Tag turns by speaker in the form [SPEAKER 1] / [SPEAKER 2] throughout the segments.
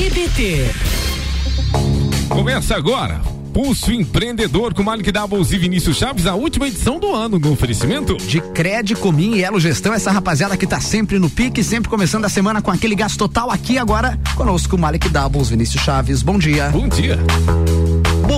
[SPEAKER 1] BBT.
[SPEAKER 2] Começa agora. Pulso Empreendedor com Malik Doubles e Vinícius Chaves, a última edição do ano, no oferecimento
[SPEAKER 3] de Crédito Comim e Elo Gestão, essa rapaziada que tá sempre no pique, sempre começando a semana com aquele gasto total aqui agora, conosco Malik Doubles, Vinícius Chaves, bom dia.
[SPEAKER 2] Bom dia.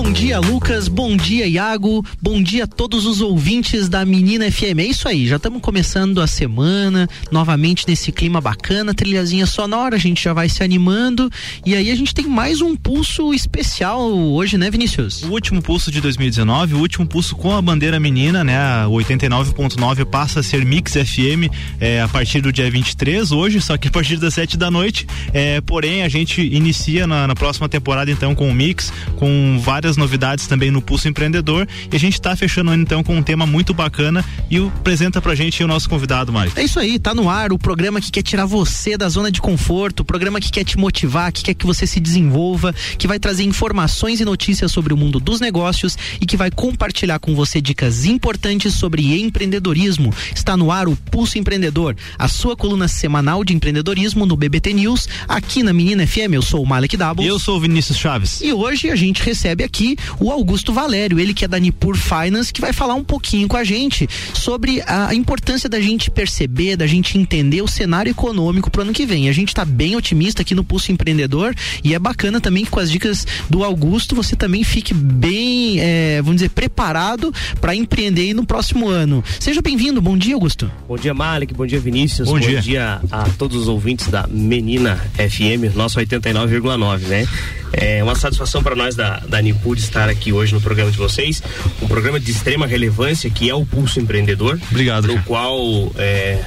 [SPEAKER 4] Bom dia, Lucas. Bom dia, Iago. Bom dia a todos os ouvintes da Menina FM. É isso aí, já estamos começando a semana, novamente nesse clima bacana, trilhazinha sonora, a gente já vai se animando. E aí a gente tem mais um pulso especial hoje, né, Vinícius?
[SPEAKER 5] O último pulso de 2019, o último pulso com a bandeira menina, né? O 89.9 passa a ser Mix FM é, a partir do dia 23, hoje, só que a partir das 7 da noite. É, porém, a gente inicia na, na próxima temporada, então, com o Mix, com vários várias novidades também no Pulso Empreendedor e a gente está fechando então com um tema muito bacana e o apresenta pra gente o nosso convidado, Mário.
[SPEAKER 4] É isso aí, tá no ar o programa que quer tirar você da zona de conforto, o programa que quer te motivar, que quer que você se desenvolva, que vai trazer informações e notícias sobre o mundo dos negócios e que vai compartilhar com você dicas importantes sobre empreendedorismo. Está no ar o Pulso Empreendedor, a sua coluna semanal de empreendedorismo no BBT News, aqui na Menina FM. Eu sou o Malek Doubles.
[SPEAKER 5] Eu sou o Vinícius Chaves.
[SPEAKER 4] E hoje a gente recebe aqui aqui o Augusto Valério, ele que é da Nipur Finance, que vai falar um pouquinho com a gente sobre a importância da gente perceber, da gente entender o cenário econômico para o ano que vem. A gente está bem otimista aqui no Pulso Empreendedor e é bacana também que com as dicas do Augusto você também fique bem, é, vamos dizer, preparado para empreender no próximo ano. Seja bem-vindo, bom dia, Augusto.
[SPEAKER 6] Bom dia, Malik, bom dia, Vinícius.
[SPEAKER 5] Bom,
[SPEAKER 6] bom
[SPEAKER 5] dia.
[SPEAKER 6] dia a todos os ouvintes da Menina FM, nosso 89,9, né? É uma satisfação para nós da, da Nipur estar aqui hoje no programa de vocês. Um programa de extrema relevância que é o Pulso Empreendedor.
[SPEAKER 5] Obrigado.
[SPEAKER 6] No
[SPEAKER 5] cara.
[SPEAKER 6] qual é,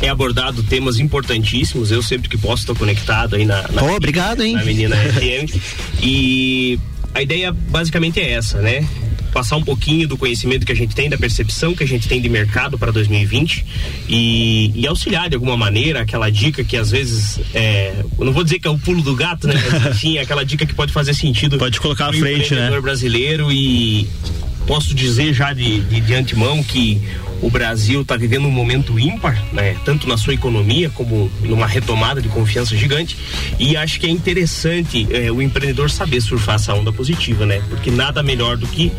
[SPEAKER 6] é abordado temas importantíssimos. Eu sempre que posso estou conectado aí na, na,
[SPEAKER 4] oh, obrigado, hein?
[SPEAKER 6] na Menina FM. E a ideia basicamente é essa, né? Passar um pouquinho do conhecimento que a gente tem, da percepção que a gente tem de mercado para 2020 e, e, auxiliar de alguma maneira aquela dica que às vezes é, não vou dizer que é o pulo do gato, né? Mas enfim, aquela dica que pode fazer sentido.
[SPEAKER 5] Pode colocar à frente, né?
[SPEAKER 6] brasileiro e posso dizer já de, de, de antemão que o Brasil está vivendo um momento ímpar, né? Tanto na sua economia como numa retomada de confiança gigante. E acho que é interessante é, o empreendedor saber surfar essa onda positiva, né? Porque nada melhor do que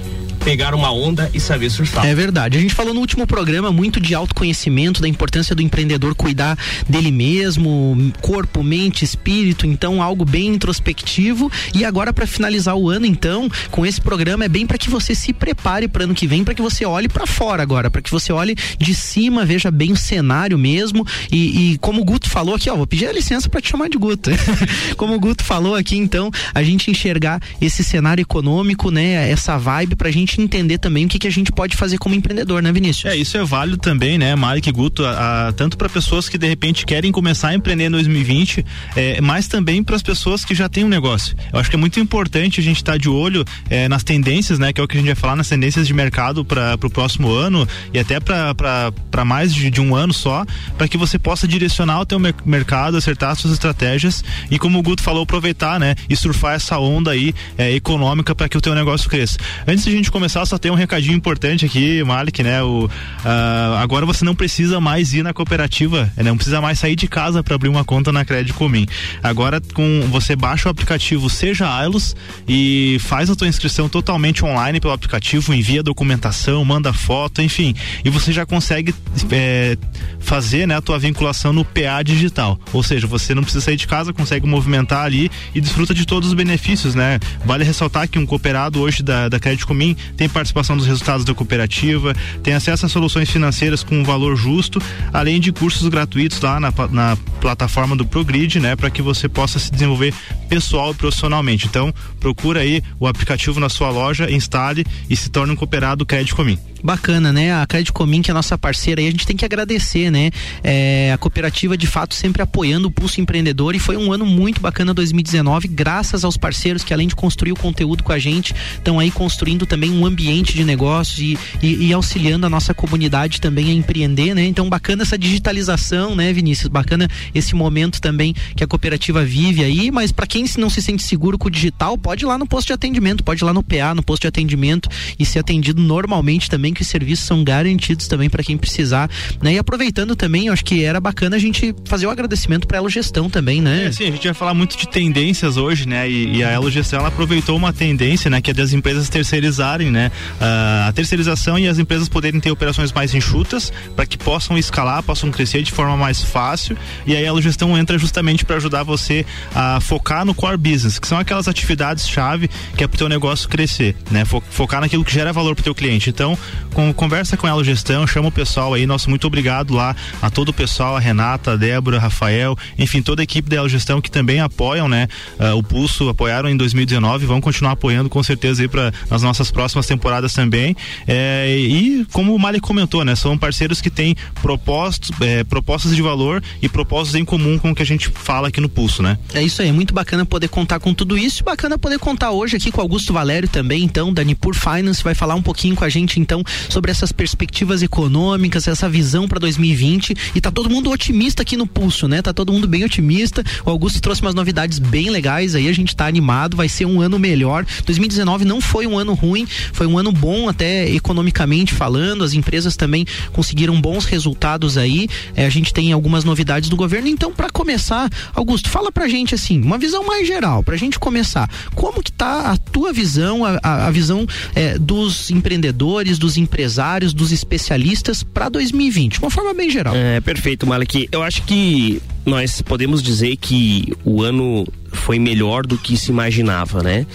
[SPEAKER 6] pegar uma onda e saber surfar.
[SPEAKER 4] É verdade. A gente falou no último programa muito de autoconhecimento, da importância do empreendedor cuidar dele mesmo, corpo, mente, espírito, então algo bem introspectivo. E agora para finalizar o ano, então, com esse programa é bem para que você se prepare para ano que vem, para que você olhe para fora agora, para que você olhe de cima, veja bem o cenário mesmo. E, e como o Guto falou aqui, ó, vou pedir a licença para te chamar de Guto. como o Guto falou aqui, então, a gente enxergar esse cenário econômico, né, essa vibe pra gente entender também o que, que a gente pode fazer como empreendedor, né, Vinícius?
[SPEAKER 5] É, isso é válido também, né, Malik Guto, a, a, tanto para pessoas que de repente querem começar a empreender em 2020, é, mas também para as pessoas que já têm um negócio. Eu acho que é muito importante a gente estar tá de olho é, nas tendências, né, que é o que a gente vai falar, nas tendências de mercado para o próximo ano e até para mais de, de, um ano só, para que você possa direcionar o teu mercado, acertar as suas estratégias e como o Guto falou, aproveitar, né, e surfar essa onda aí é, econômica para que o teu negócio cresça. Antes de a gente começar começar, só tem um recadinho importante aqui, Malik, né? O, uh, agora você não precisa mais ir na cooperativa, né? não precisa mais sair de casa para abrir uma conta na Crédito Comim. Agora com você baixa o aplicativo Seja Ailos e faz a tua inscrição totalmente online pelo aplicativo, envia documentação, manda foto, enfim, e você já consegue é, fazer né, a tua vinculação no PA digital. Ou seja, você não precisa sair de casa, consegue movimentar ali e desfruta de todos os benefícios, né? Vale ressaltar que um cooperado hoje da, da Crédito Comim tem participação dos resultados da cooperativa, tem acesso a soluções financeiras com um valor justo, além de cursos gratuitos lá na, na plataforma do Progrid, né, para que você possa se desenvolver pessoal e profissionalmente. Então, procura aí o aplicativo na sua loja, instale e se torne um cooperado Crédito Comim
[SPEAKER 4] bacana, né? A Crédito Comim, que é a nossa parceira, e a gente tem que agradecer, né? É, a cooperativa, de fato, sempre apoiando o Pulso Empreendedor e foi um ano muito bacana 2019, graças aos parceiros que, além de construir o conteúdo com a gente, estão aí construindo também um ambiente de negócios e, e, e, auxiliando a nossa comunidade também a empreender, né? Então, bacana essa digitalização, né, Vinícius? Bacana esse momento também que a cooperativa vive aí, mas para quem não se sente seguro com o digital, pode ir lá no posto de atendimento, pode ir lá no PA, no posto de atendimento e ser atendido normalmente também, que os serviços são garantidos também para quem precisar, né? E aproveitando também, eu acho que era bacana a gente fazer o agradecimento para a Elo Gestão também, né?
[SPEAKER 5] É, sim, a gente vai falar muito de tendências hoje, né? E, e a Elo Gestão ela aproveitou uma tendência, né? Que é das empresas terceirizarem, né? Uh, a terceirização e as empresas poderem ter operações mais enxutas para que possam escalar, possam crescer de forma mais fácil. E aí a Elo Gestão entra justamente para ajudar você a focar no core business, que são aquelas atividades chave que é para o teu negócio crescer, né? Focar naquilo que gera valor para o teu cliente. Então, com, conversa com a Elo Gestão, chama o pessoal aí, nosso muito obrigado lá a todo o pessoal, a Renata, a Débora, Rafael, enfim, toda a equipe da Elo Gestão que também apoiam, né? Uh, o Pulso apoiaram em 2019, vão continuar apoiando com certeza aí para nas nossas próximas temporadas também. É, e como o Mali comentou, né? São parceiros que têm propostos, é, propostas de valor e propósitos em comum com o que a gente fala aqui no Pulso, né?
[SPEAKER 4] É isso aí, muito bacana poder contar com tudo isso, bacana poder contar hoje aqui com Augusto Valério também, então, da Nipur Finance, vai falar um pouquinho com a gente então sobre essas perspectivas econômicas, essa visão para 2020 e tá todo mundo otimista aqui no Pulso, né? Tá todo mundo bem otimista. O Augusto trouxe umas novidades bem legais aí, a gente tá animado, vai ser um ano melhor. 2019 não foi um ano ruim, foi um ano bom até economicamente falando, as empresas também conseguiram bons resultados aí. É, a gente tem algumas novidades do governo, então para começar, Augusto, fala pra gente assim, uma visão mais geral, pra gente começar. Como que tá a tua visão, a, a, visão é, dos empreendedores, dos empresários, dos especialistas para 2020, uma forma bem geral?
[SPEAKER 6] É, perfeito, Malek. Eu acho que nós podemos dizer que o ano foi melhor do que se imaginava, né?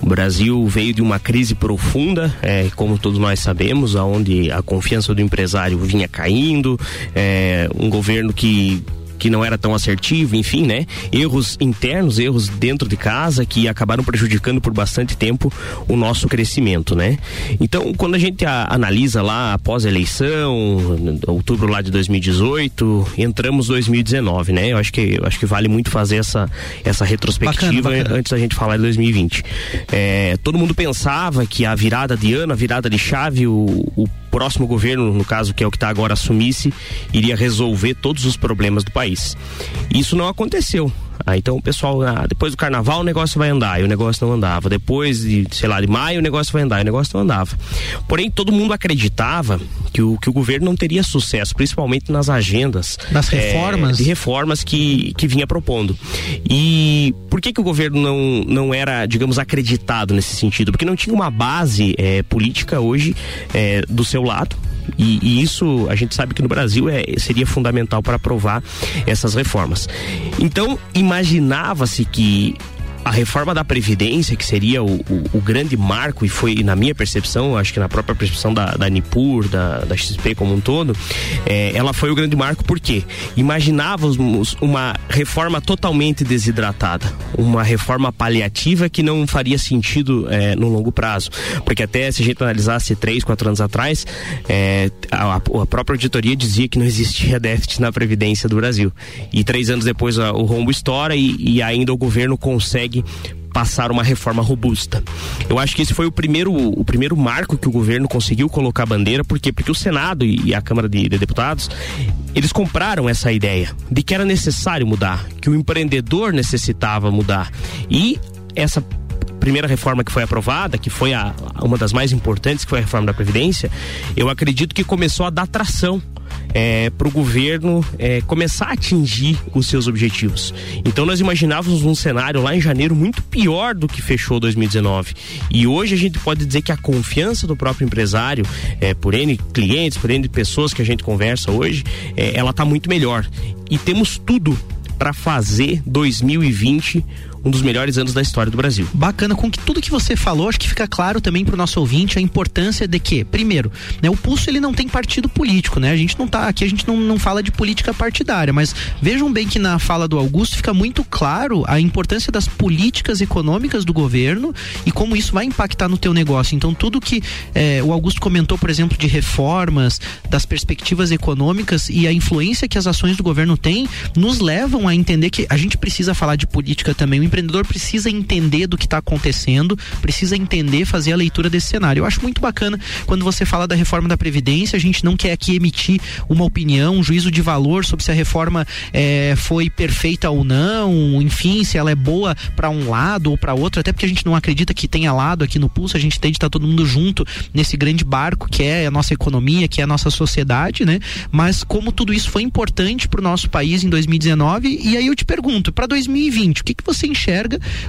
[SPEAKER 6] O Brasil veio de uma crise profunda, é, como todos nós sabemos, aonde a confiança do empresário vinha caindo, é, um governo que que não era tão assertivo, enfim, né? Erros internos, erros dentro de casa que acabaram prejudicando por bastante tempo o nosso crescimento, né? Então, quando a gente a, analisa lá após a eleição, outubro lá de 2018, entramos 2019, né? Eu acho que eu acho que vale muito fazer essa essa retrospectiva bacana, bacana. antes da gente falar de 2020. É, todo mundo pensava que a virada de ano, a virada de chave, o, o próximo governo, no caso que é o que está agora assumisse, iria resolver todos os problemas do país. Isso não aconteceu. Ah, então o pessoal, ah, depois do carnaval o negócio vai andar, e o negócio não andava. Depois de, sei lá, de maio o negócio vai andar, e o negócio não andava. Porém, todo mundo acreditava que o, que o governo não teria sucesso, principalmente nas agendas.
[SPEAKER 4] Das reformas?
[SPEAKER 6] É, de reformas que, que vinha propondo. E por que que o governo não, não era, digamos, acreditado nesse sentido? Porque não tinha uma base é, política hoje é, do seu lado e, e, isso a gente sabe que no Brasil é, seria fundamental para aprovar essas reformas. Então, imaginava-se que a reforma da Previdência, que seria o, o, o, grande marco, e foi na minha percepção, acho que na própria percepção da, da Nipur, da, da XP como um todo, é, ela foi o grande marco porque imaginávamos uma reforma totalmente desidratada, uma reforma paliativa que não faria sentido é, no longo prazo. Porque até se a gente analisasse três, quatro anos atrás, é, a, a, própria auditoria dizia que não existia déficit na Previdência do Brasil. E três anos depois a, o rombo estoura e, e ainda o governo consegue consegue passar uma reforma robusta. Eu acho que esse foi o primeiro, o primeiro marco que o governo conseguiu colocar a bandeira, por quê? Porque o Senado e a Câmara de, de Deputados, eles compraram essa ideia de que era necessário mudar, que o empreendedor necessitava mudar. E essa primeira reforma que foi aprovada, que foi a, uma das mais importantes, que foi a reforma da Previdência, eu acredito que começou a dar tração é, para o governo é, começar a atingir os seus objetivos. Então nós imaginávamos um cenário lá em janeiro muito pior do que fechou 2019. E hoje a gente pode dizer que a confiança do próprio empresário, é, por N clientes, por N pessoas que a gente conversa hoje, é, ela está muito melhor. E temos tudo para fazer 2020 um dos melhores anos da história do Brasil.
[SPEAKER 4] Bacana, com que tudo que você falou, acho que fica claro também para o nosso ouvinte a importância de que, primeiro, né, o Pulso ele não tem partido político, né? A gente não tá aqui, a gente não, não fala de política partidária, mas vejam bem que na fala do Augusto fica muito claro a importância das políticas econômicas do governo e como isso vai impactar no teu negócio. Então, tudo que eh, o Augusto comentou, por exemplo, de reformas, das perspectivas econômicas e a influência que as ações do governo têm, nos levam a entender que a gente precisa falar de política também. O empreendedor precisa entender do que está acontecendo, precisa entender, fazer a leitura desse cenário. Eu acho muito bacana quando você fala da reforma da Previdência, a gente não quer aqui emitir uma opinião, um juízo de valor sobre se a reforma é, foi perfeita ou não, enfim, se ela é boa para um lado ou para outro, até porque a gente não acredita que tenha lado aqui no Pulso, a gente tem de estar tá todo mundo junto nesse grande barco que é a nossa economia, que é a nossa sociedade, né? Mas como tudo isso foi importante para o nosso país em 2019, e aí eu te pergunto, para 2020, o que, que você enxerga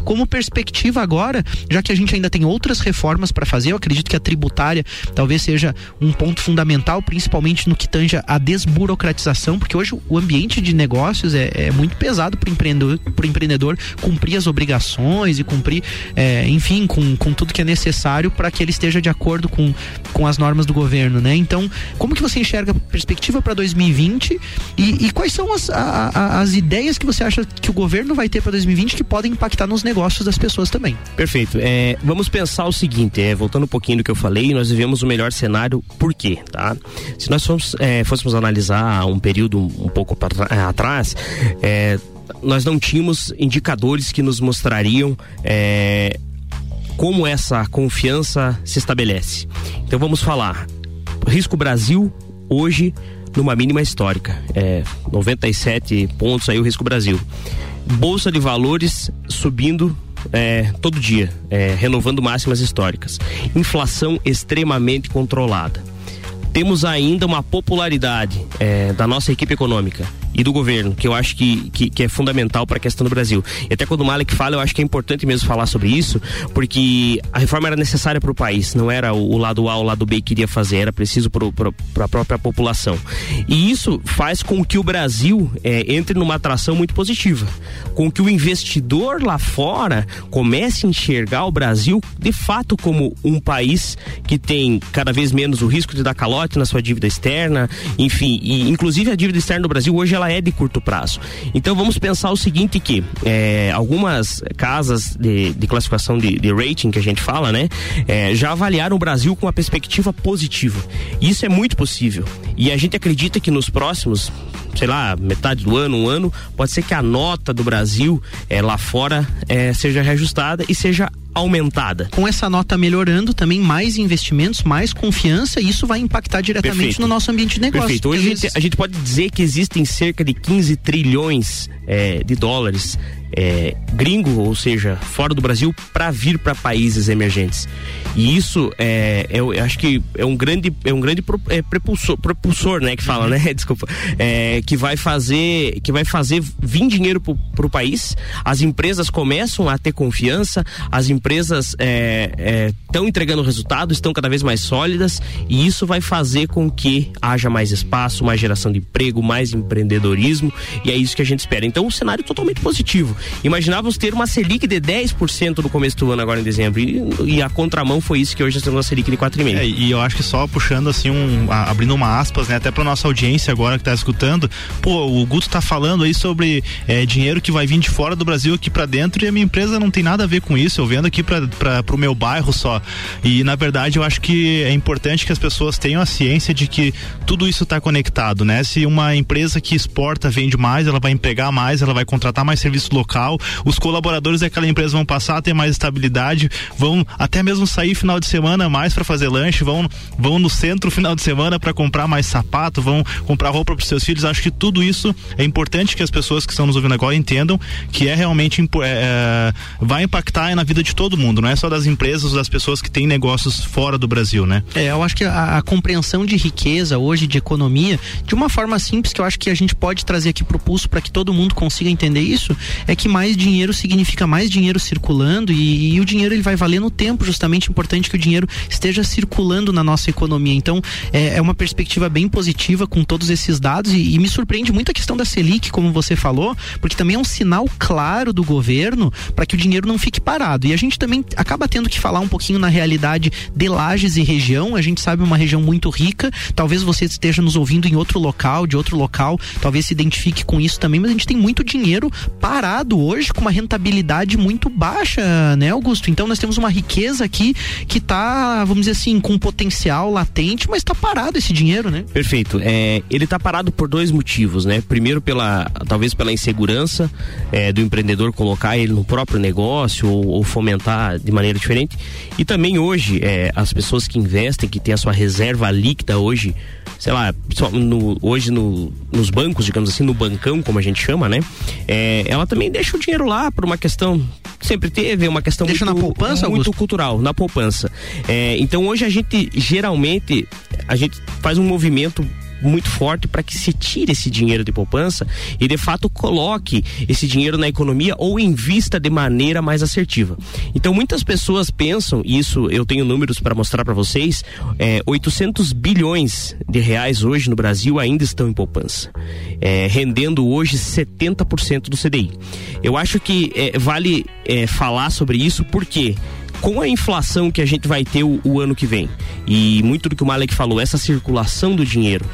[SPEAKER 4] como perspectiva agora, já que a gente ainda tem outras reformas para fazer? Eu acredito que a tributária talvez seja um ponto fundamental, principalmente no que tange a desburocratização, porque hoje o ambiente de negócios é, é muito pesado para o empreendedor, empreendedor cumprir as obrigações e cumprir, é, enfim, com, com tudo que é necessário para que ele esteja de acordo com, com as normas do governo, né? Então, como que você enxerga a perspectiva para 2020 e, e, quais são as, a, a, as ideias que você acha que o governo vai ter para 2020 que podem impactar nos negócios das pessoas também?
[SPEAKER 6] Perfeito. É, vamos pensar o seguinte, é, voltando um pouquinho do que eu falei, nós vivemos o melhor cenário, por quê, tá? Se nós fomos, é, fôssemos analisar um período um pouco pra, é, atrás, é, nós não tínhamos indicadores que nos mostrariam é, como essa confiança se estabelece. Então vamos falar. Risco Brasil hoje numa mínima histórica. É, 97 pontos aí o Risco Brasil. Bolsa de valores subindo é, todo dia, é, renovando máximas históricas. Inflação extremamente controlada. Temos ainda uma popularidade é, da nossa equipe econômica e do governo, que eu acho que, que, que é fundamental para a questão do Brasil. E até quando o Malek fala, eu acho que é importante mesmo falar sobre isso, porque a reforma era necessária para o país, não era o, o, lado A ou o lado B que iria fazer, era preciso para a própria população. E isso faz com que o Brasil é, entre numa atração muito positiva, com que o investidor lá fora comece a enxergar o Brasil de fato como um país que tem cada vez menos o risco de dar calote na sua dívida externa, enfim, e inclusive a dívida externa do Brasil hoje ela ela é de curto prazo. Então vamos pensar o seguinte que é, algumas casas de, de classificação de, de, rating que a gente fala, né, é, já avaliaram o Brasil com uma perspectiva positiva. Isso é muito possível. E a gente acredita que nos próximos, sei lá, metade do ano, um ano, pode ser que a nota do Brasil é, lá fora é, seja reajustada e seja aumentada.
[SPEAKER 4] Com essa nota melhorando, também mais investimentos, mais confiança, e isso vai impactar diretamente Perfeito. no nosso ambiente de negócio.
[SPEAKER 6] Perfeito. Hoje a gente, a gente, pode dizer que existem cerca de 15 trilhões é, de dólares é, gringo, ou seja, fora do Brasil, para vir para países emergentes. E isso é, é, eu acho que é um grande, é um grande pro, é, propulsor, propulsor, né, que fala, né? Desculpa, é, que vai fazer, que vai fazer vir dinheiro para o país. As empresas começam a ter confiança, as empresas estão é, é, entregando resultados, estão cada vez mais sólidas e isso vai fazer com que haja mais espaço, mais geração de emprego, mais empreendedorismo e é isso que a gente espera. Então, um cenário totalmente positivo. Imaginávamos ter uma Selic de 10% no começo do ano, agora em dezembro. E, e a contramão foi isso que hoje nós temos uma Selic de 4,5%.
[SPEAKER 5] É, e eu acho que só puxando assim, um, a, abrindo uma aspas, né, até para nossa audiência agora que tá escutando, pô, o Guto tá falando aí sobre é, dinheiro que vai vir de fora do Brasil aqui para dentro e a minha empresa não tem nada a ver com isso. Eu vendo aqui para o meu bairro só. E na verdade eu acho que é importante que as pessoas tenham a ciência de que tudo isso está conectado, né? Se uma empresa que exporta vende mais, ela vai empregar mais, ela vai contratar mais serviço local, os colaboradores daquela empresa vão passar a ter mais estabilidade, vão até mesmo sair final de semana mais para fazer lanche, vão, vão no centro final de semana para comprar mais sapato, vão comprar roupa para seus filhos. Acho que tudo isso é importante que as pessoas que estão nos ouvindo agora entendam que é realmente é, é, vai impactar na vida de todo mundo, não é só das empresas das pessoas que têm negócios fora do Brasil, né?
[SPEAKER 4] É, eu acho que a, a compreensão de riqueza hoje, de economia, de uma forma simples que eu acho que a gente pode trazer aqui pro pulso para que todo mundo consiga entender isso, é que mais dinheiro significa mais dinheiro circulando e, e, o dinheiro ele vai valer no tempo, justamente importante que o dinheiro esteja circulando na nossa economia. Então é, é uma perspectiva bem positiva com todos esses dados e, e, me surpreende muito a questão da Selic, como você falou, porque também é um sinal claro do governo para que o dinheiro não fique parado. E a gente também acaba tendo que falar um pouquinho na realidade de Lages e região. A gente sabe uma região muito rica. Talvez você esteja nos ouvindo em outro local, de outro local, talvez se identifique com isso também, mas a gente tem muito dinheiro parado mercado hoje com uma rentabilidade muito baixa, né, Augusto? Então nós temos uma riqueza aqui que está, vamos dizer assim, com potencial latente, mas está parado esse dinheiro, né?
[SPEAKER 6] Perfeito. É, ele está parado por dois motivos, né? Primeiro pela, talvez pela insegurança é, do empreendedor colocar ele no próprio negócio ou, ou fomentar de maneira diferente. E também hoje é, as pessoas que investem, que têm a sua reserva líquida hoje sei lá, no, hoje no, nos bancos, digamos assim, no bancão, como a gente chama, né? É, ela também deixa o dinheiro lá por uma questão sempre teve uma questão
[SPEAKER 4] deixa
[SPEAKER 6] muito,
[SPEAKER 4] na poupança,
[SPEAKER 6] muito
[SPEAKER 4] Augusto?
[SPEAKER 6] cultural, na poupança. É, então hoje a gente geralmente a gente faz um movimento muito forte para que se tire esse dinheiro de poupança e de fato coloque esse dinheiro na economia ou invista de maneira mais assertiva. Então muitas pessoas pensam, e isso eu tenho números para mostrar para vocês, é, 800 bilhões de reais hoje no Brasil ainda estão em poupança, é, rendendo hoje 70% do CDI. Eu acho que é, vale é, falar sobre isso porque com a inflação que a gente vai ter o, o, ano que vem. E muito do que o Malek falou, essa circulação do dinheiro,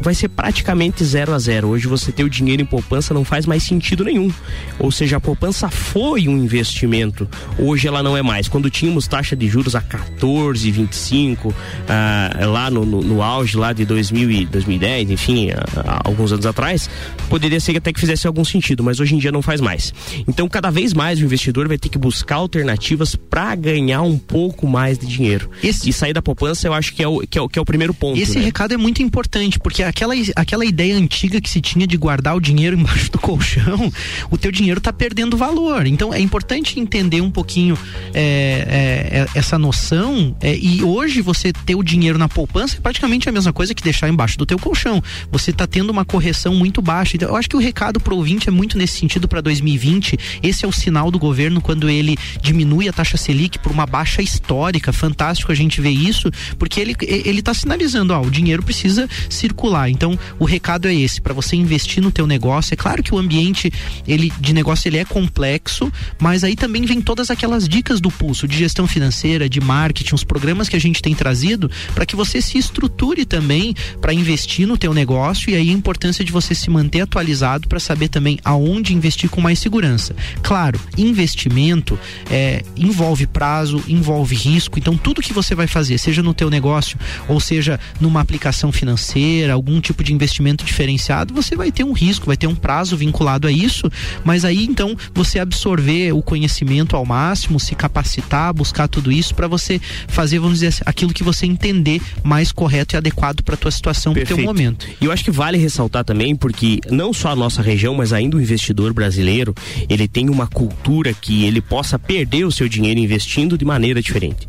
[SPEAKER 6] vai ser praticamente zero a zero. Hoje você ter o dinheiro em poupança não faz mais sentido nenhum. Ou seja, a poupança foi um investimento, hoje ela não é mais. Quando tínhamos taxa de juros a 14, 25, ah, lá no, no, no, auge lá de 2000 e 2010, enfim, ah, alguns anos atrás, poderia ser que até que fizesse algum sentido, mas hoje em dia não faz mais. Então, cada vez mais o investidor vai ter que buscar alternativas para ganhar um pouco mais de dinheiro. Esse... E sair da poupança, eu acho que é o, que é o, que é o primeiro ponto.
[SPEAKER 4] Esse
[SPEAKER 6] né?
[SPEAKER 4] recado é muito importante, porque aquela, aquela ideia antiga que se tinha de guardar o dinheiro embaixo do colchão, o teu dinheiro está perdendo valor. Então é importante entender um pouquinho é, é, é, essa noção. É, e hoje você ter o dinheiro na poupança é praticamente a mesma coisa que deixar embaixo do teu colchão. Você está tendo uma correção muito baixa. Então, eu acho que o recado para o ouvinte é muito nesse sentido para 2020. Esse é o sinal do governo quando ele diminui a taxa Selic por uma baixa histórica. Fantástico a gente ver isso, porque ele ele está sinalizando, ó, o dinheiro precisa circular então, o recado é esse, para você investir no teu negócio. É claro que o ambiente ele de negócio ele é complexo, mas aí também vem todas aquelas dicas do pulso de gestão financeira, de marketing, os programas que a gente tem trazido para que você se estruture também para investir no teu negócio e aí a importância de você se manter atualizado para saber também aonde investir com mais segurança. Claro, investimento é, envolve prazo, envolve risco, então tudo que você vai fazer, seja no teu negócio ou seja numa aplicação financeira, algum tipo de investimento diferenciado, você vai ter um risco, vai ter um prazo vinculado a isso, mas aí então você absorver o conhecimento ao máximo, se capacitar, buscar tudo isso para você fazer, vamos dizer, aquilo que você entender mais correto e adequado para tua situação, para o teu momento.
[SPEAKER 6] E eu acho que vale ressaltar também porque não só a nossa região, mas ainda o investidor brasileiro, ele tem uma cultura que ele possa perder o seu dinheiro investindo de maneira diferente.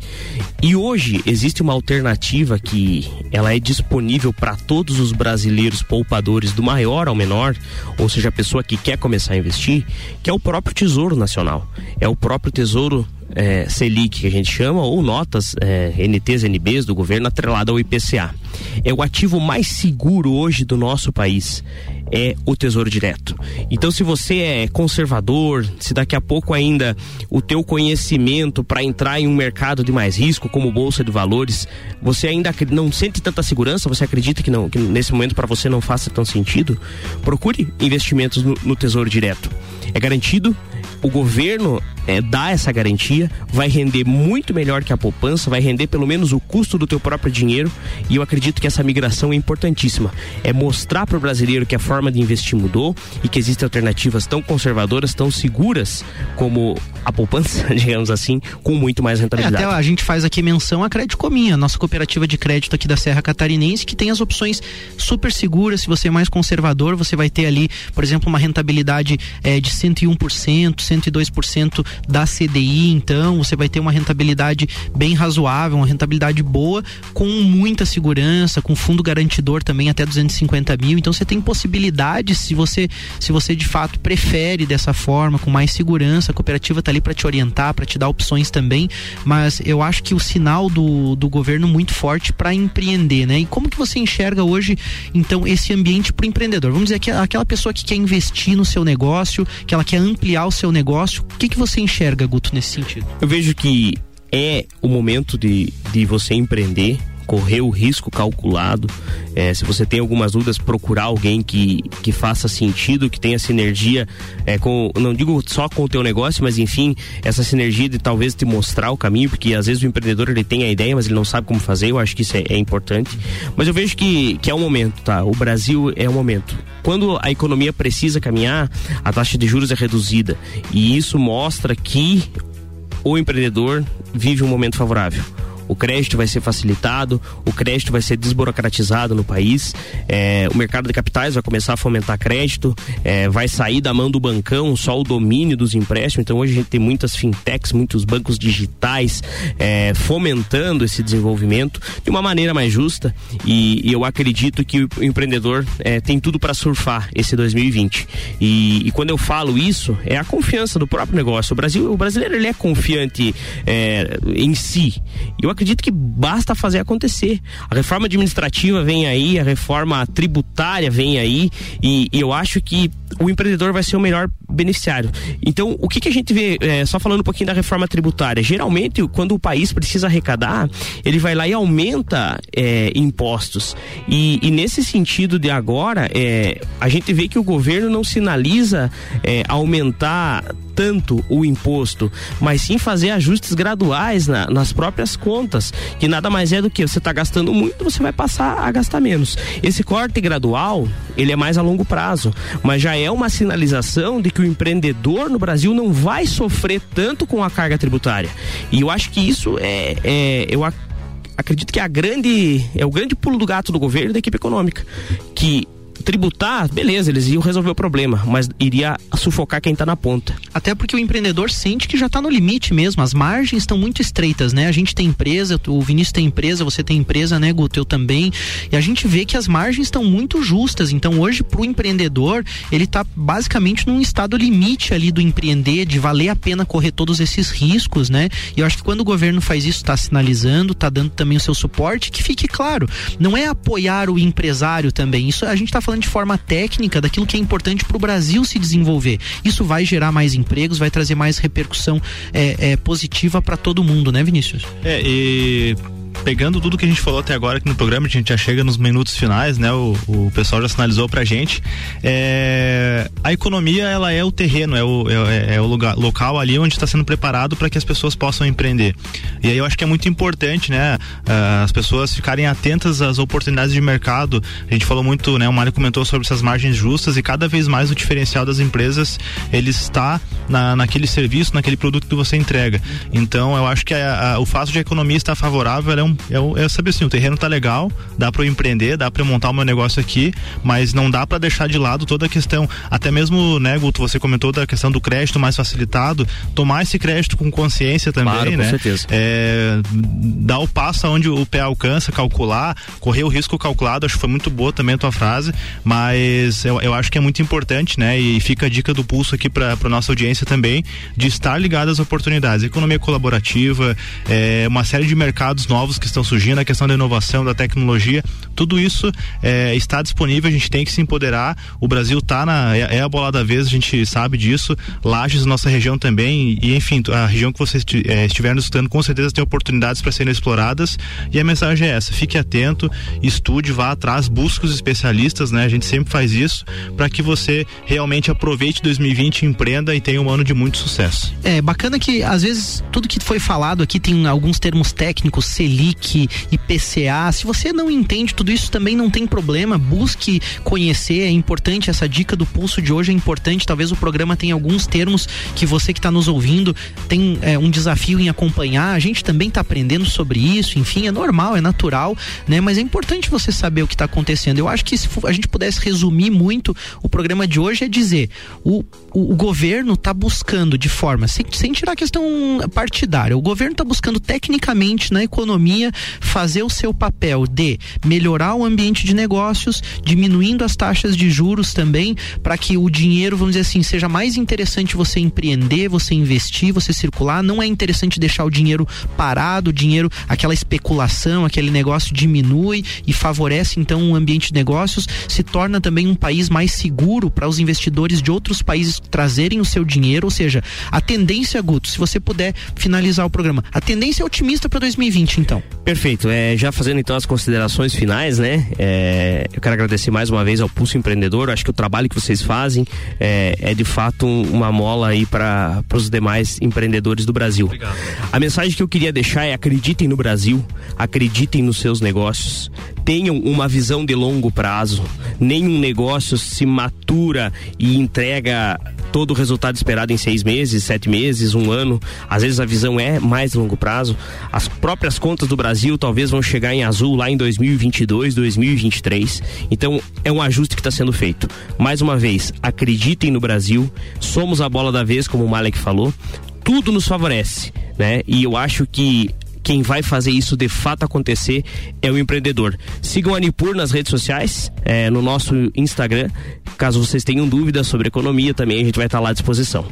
[SPEAKER 6] E hoje existe uma alternativa que ela é disponível para todos os brasileiros poupadores do maior ao menor, ou seja, a pessoa que quer começar a investir, que é o próprio Tesouro Nacional. É o próprio Tesouro é, Selic, que a gente chama, ou notas é, NTs, NBs do governo atrelada ao IPCA. É o ativo mais seguro hoje do nosso país é o Tesouro Direto. Então, se você é conservador, se daqui a pouco ainda o teu conhecimento para entrar em um mercado de mais risco, como bolsa de valores, você ainda não sente tanta segurança, você acredita que não, que nesse momento para você não faça tão sentido, procure investimentos no, no Tesouro Direto. É garantido, o governo é, dá essa garantia, vai render muito melhor que a poupança, vai render pelo menos o custo do teu próprio dinheiro e eu acredito que essa migração é importantíssima. É mostrar para o brasileiro que a forma de investir mudou e que existem alternativas tão conservadoras, tão seguras como a poupança, digamos assim, com muito mais rentabilidade.
[SPEAKER 4] É, até a gente faz aqui menção à Crédito Cominha, nossa cooperativa de crédito aqui da Serra Catarinense, que tem as opções super seguras. Se você é mais conservador, você vai ter ali, por exemplo, uma rentabilidade é, de 101%, 102% da CDI, então você vai ter uma rentabilidade bem razoável, uma rentabilidade boa, com muita segurança, com fundo garantidor também até 250 mil. Então você tem possibilidades se você se você de fato prefere dessa forma, com mais segurança, a cooperativa está ali para te orientar, para te dar opções também. Mas eu acho que o sinal do, do governo muito forte para empreender, né? E como que você enxerga hoje então esse ambiente para o empreendedor? Vamos dizer que aquela pessoa que quer investir no seu negócio, que ela quer ampliar o seu negócio, o que que você enxerga, Guto, nesse sentido?
[SPEAKER 6] Eu vejo que é o momento de, de você empreender correr o risco calculado. É, se você tem algumas dúvidas, procurar alguém que, que faça sentido, que tenha sinergia é, com, não digo só com o teu negócio, mas enfim, essa sinergia de talvez te mostrar o caminho, porque às vezes o empreendedor ele tem a ideia, mas ele não sabe como fazer, eu acho que isso é, é importante. Mas eu vejo que, que é um momento, tá? O Brasil é um momento. Quando a economia precisa caminhar, a taxa de juros é reduzida. E isso mostra que o empreendedor vive um momento favorável o crédito vai ser facilitado, o crédito vai ser desburocratizado no país, é, o mercado de capitais vai começar a fomentar crédito, é, vai sair da mão do bancão só o domínio dos empréstimos. Então hoje a gente tem muitas fintechs, muitos bancos digitais é, fomentando esse desenvolvimento de uma maneira mais justa e, e eu acredito que o empreendedor é, tem tudo para surfar esse 2020. E, e, quando eu falo isso, é a confiança do próprio negócio. O Brasil, o brasileiro ele é confiante é, em si. Eu acredito que basta fazer acontecer. A reforma administrativa vem aí, a reforma tributária vem aí, e, e eu acho que o empreendedor vai ser o melhor beneficiário. Então, o que, que a gente vê, é, só falando um pouquinho da reforma tributária, geralmente, quando o país precisa arrecadar, ele vai lá e aumenta é, impostos. E, e, nesse sentido de agora, é, a gente vê que o governo não sinaliza é, aumentar tanto o imposto, mas sim fazer ajustes graduais na, nas próprias contas, que nada mais é do que você está gastando muito, você vai passar a gastar menos. Esse corte gradual, ele é mais a longo prazo, mas já é uma sinalização de que o empreendedor no Brasil não vai sofrer tanto com a carga tributária. E eu acho que isso é, é eu acredito que é a grande é o grande pulo do gato do governo e da equipe econômica, que tributar, beleza, eles iam resolver o problema, mas iria sufocar quem está na ponta.
[SPEAKER 4] Até porque o empreendedor sente que já está no limite mesmo, as margens estão muito estreitas, né? A gente tem empresa, o Vinícius tem empresa, você tem empresa, né, Guto? Eu também. E a gente vê que as margens estão muito justas. Então, hoje, para o empreendedor, ele está basicamente num estado limite ali do empreender, de valer a pena correr todos esses riscos, né? E eu acho que quando o governo faz isso, está sinalizando, está dando também o seu suporte, que fique claro, não é apoiar o empresário também. Isso a gente está falando de forma técnica daquilo que é importante para o Brasil se desenvolver. Isso vai gerar mais empregos, vai trazer mais repercussão é, é positiva para todo mundo, né, Vinícius?
[SPEAKER 5] É, e pegando tudo que a gente falou até agora aqui no programa, a gente já chega nos minutos finais, né? O, o pessoal já sinalizou pra gente. É, a economia, ela é o terreno, é o, é, é o lugar, local ali onde está sendo preparado para que as pessoas possam empreender. E aí eu acho que é muito importante, né? Uh, as pessoas ficarem atentas às oportunidades de mercado. A gente falou muito, né? O Mário comentou sobre essas margens justas e cada vez mais o diferencial das empresas ele está na, naquele serviço, naquele produto que você entrega. Então eu acho que a, a, o fato de a economia estar favorável é um é, é saber assim, o terreno tá legal, dá para eu empreender, dá para eu montar o meu negócio aqui, mas não dá para deixar de lado toda a questão, até mesmo, né, Guto, você comentou da questão do crédito mais facilitado, tomar esse crédito com consciência também, claro, né? Com
[SPEAKER 6] certeza.
[SPEAKER 5] É, dar o passo onde o pé alcança, calcular, correr o risco calculado, acho que foi muito boa também a tua frase, mas eu, eu acho que é muito importante, né? E fica a dica do pulso aqui para nossa audiência também, de estar ligado às oportunidades. Economia colaborativa, é, uma série de mercados novos que estão surgindo, a questão da inovação, da tecnologia, tudo isso é, está disponível, a gente tem que se empoderar. O Brasil está na é, é, a bola da vez, a gente sabe disso. Lages, nossa região também, e enfim, a região que vocês é, estiverem escutando, com certeza tem oportunidades para serem exploradas. E a mensagem é essa: fique atento, estude, vá atrás, busque os especialistas, né? A gente sempre faz isso para que você realmente aproveite 2020, empreenda e tenha um ano de muito sucesso.
[SPEAKER 4] É bacana que às vezes tudo que foi falado aqui tem alguns termos técnicos, CELI Selic, IPCA. Se você não entende tudo isso, também não tem problema. Busque conhecer. É importante essa dica do pulso de hoje. É importante. Talvez o programa tenha alguns termos que você que está nos ouvindo tem é, um desafio em acompanhar. A gente também está aprendendo sobre isso. Enfim, é normal, é natural, né? Mas é importante você saber o que está acontecendo. Eu acho que se a gente pudesse resumir muito o programa de hoje é dizer o, o, o governo está buscando de forma sem, sem tirar a questão partidária. O governo está buscando tecnicamente na economia economia fazer o seu papel de melhorar o ambiente de negócios, diminuindo as taxas de juros também, para que o dinheiro, vamos dizer assim, seja mais interessante você empreender, você investir, você circular. Não é interessante deixar o dinheiro parado, o dinheiro, aquela especulação, aquele negócio diminui e favorece então o um ambiente de negócios, se torna também um país mais seguro para os investidores de outros países trazerem o seu dinheiro, ou seja, a tendência, Guto, se você puder finalizar o programa, a tendência é otimista para 2020, então.
[SPEAKER 6] Perfeito. É, já fazendo então as considerações finais, né? É, eu quero agradecer mais uma vez ao Pulso Empreendedor. Acho que o trabalho que vocês fazem é, é de fato uma mola aí para os demais empreendedores do Brasil. Obrigado. A mensagem que eu queria deixar é acreditem no Brasil, acreditem nos seus negócios, tenham uma visão de longo prazo. Nenhum negócio se matura e entrega todo o resultado esperado em seis meses, sete meses, um ano. Às vezes a visão é mais longo prazo. As próprias contas do Brasil talvez vão chegar em azul lá em 2022, 2023. Então é um ajuste que está sendo feito. Mais uma vez, acreditem no Brasil. Somos a bola da vez, como o Malek falou. Tudo nos favorece, né? E eu acho que quem vai fazer isso de fato acontecer é o empreendedor. Sigam a Nipur nas redes sociais, é, no nosso Instagram. Caso vocês tenham dúvidas sobre economia, também a gente vai estar lá à disposição.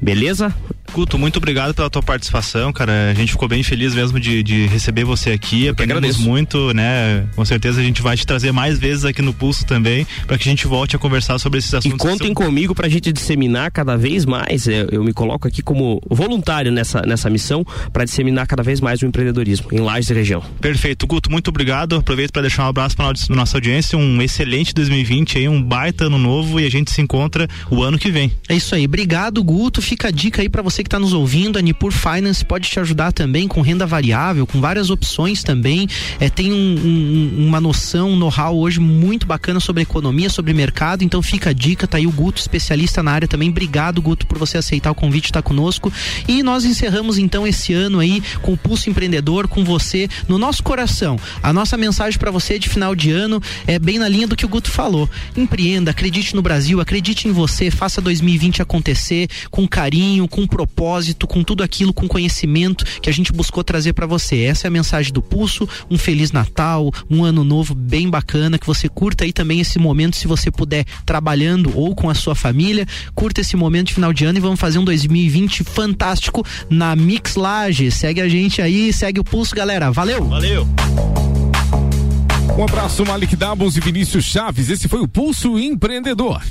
[SPEAKER 6] Beleza?
[SPEAKER 5] Guto, muito obrigado pela tua participação, cara. A gente ficou bem feliz mesmo de, de receber você aqui. Aprendemos muito, né? Com certeza a gente vai te trazer mais vezes aqui no Pulso também, para que a gente volte a conversar sobre esses assuntos.
[SPEAKER 6] E contem são... comigo para a gente disseminar cada vez mais. Eu, eu, me coloco aqui como voluntário nessa, nessa missão para disseminar cada vez mais o empreendedorismo em Lages e região.
[SPEAKER 5] Perfeito, Guto, muito obrigado. Aproveito para deixar um abraço para nossa audiência, um excelente 2020 aí, um baita ano novo e a gente se encontra o ano que vem.
[SPEAKER 4] É isso aí. Obrigado, Guto. Fica a dica aí para você que está nos ouvindo, a Nipur Finance pode te ajudar também com renda variável, com várias opções também. É, tem um, um, uma noção, um know-how hoje muito bacana sobre economia, sobre mercado. Então fica a dica, tá aí o Guto, especialista na área também. Obrigado, Guto, por você aceitar o convite, estar tá conosco. E nós encerramos então esse ano aí com o Pulso Empreendedor, com você no nosso coração. A nossa mensagem para você de final de ano é bem na linha do que o Guto falou. Empreenda, acredite no Brasil, acredite em você, faça 2020 acontecer com carinho, com propósito propósito, com tudo aquilo, com conhecimento que a gente buscou trazer para você. Essa é a mensagem do Pulso. Um feliz Natal, um ano novo bem bacana, que você curta aí também esse momento, se você puder, trabalhando ou com a sua família. Curta esse momento de final de ano e vamos fazer um 2020 fantástico na Mix. Segue a gente aí, segue o Pulso, galera. Valeu!
[SPEAKER 5] Valeu!
[SPEAKER 2] Um abraço, Malik Dabos e Vinícius Chaves. Esse foi o Pulso Empreendedor.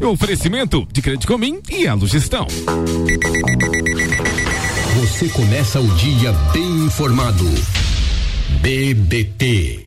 [SPEAKER 2] O oferecimento de Crédito Comim e Elo Gestão.
[SPEAKER 1] Você começa o dia bem informado. BBT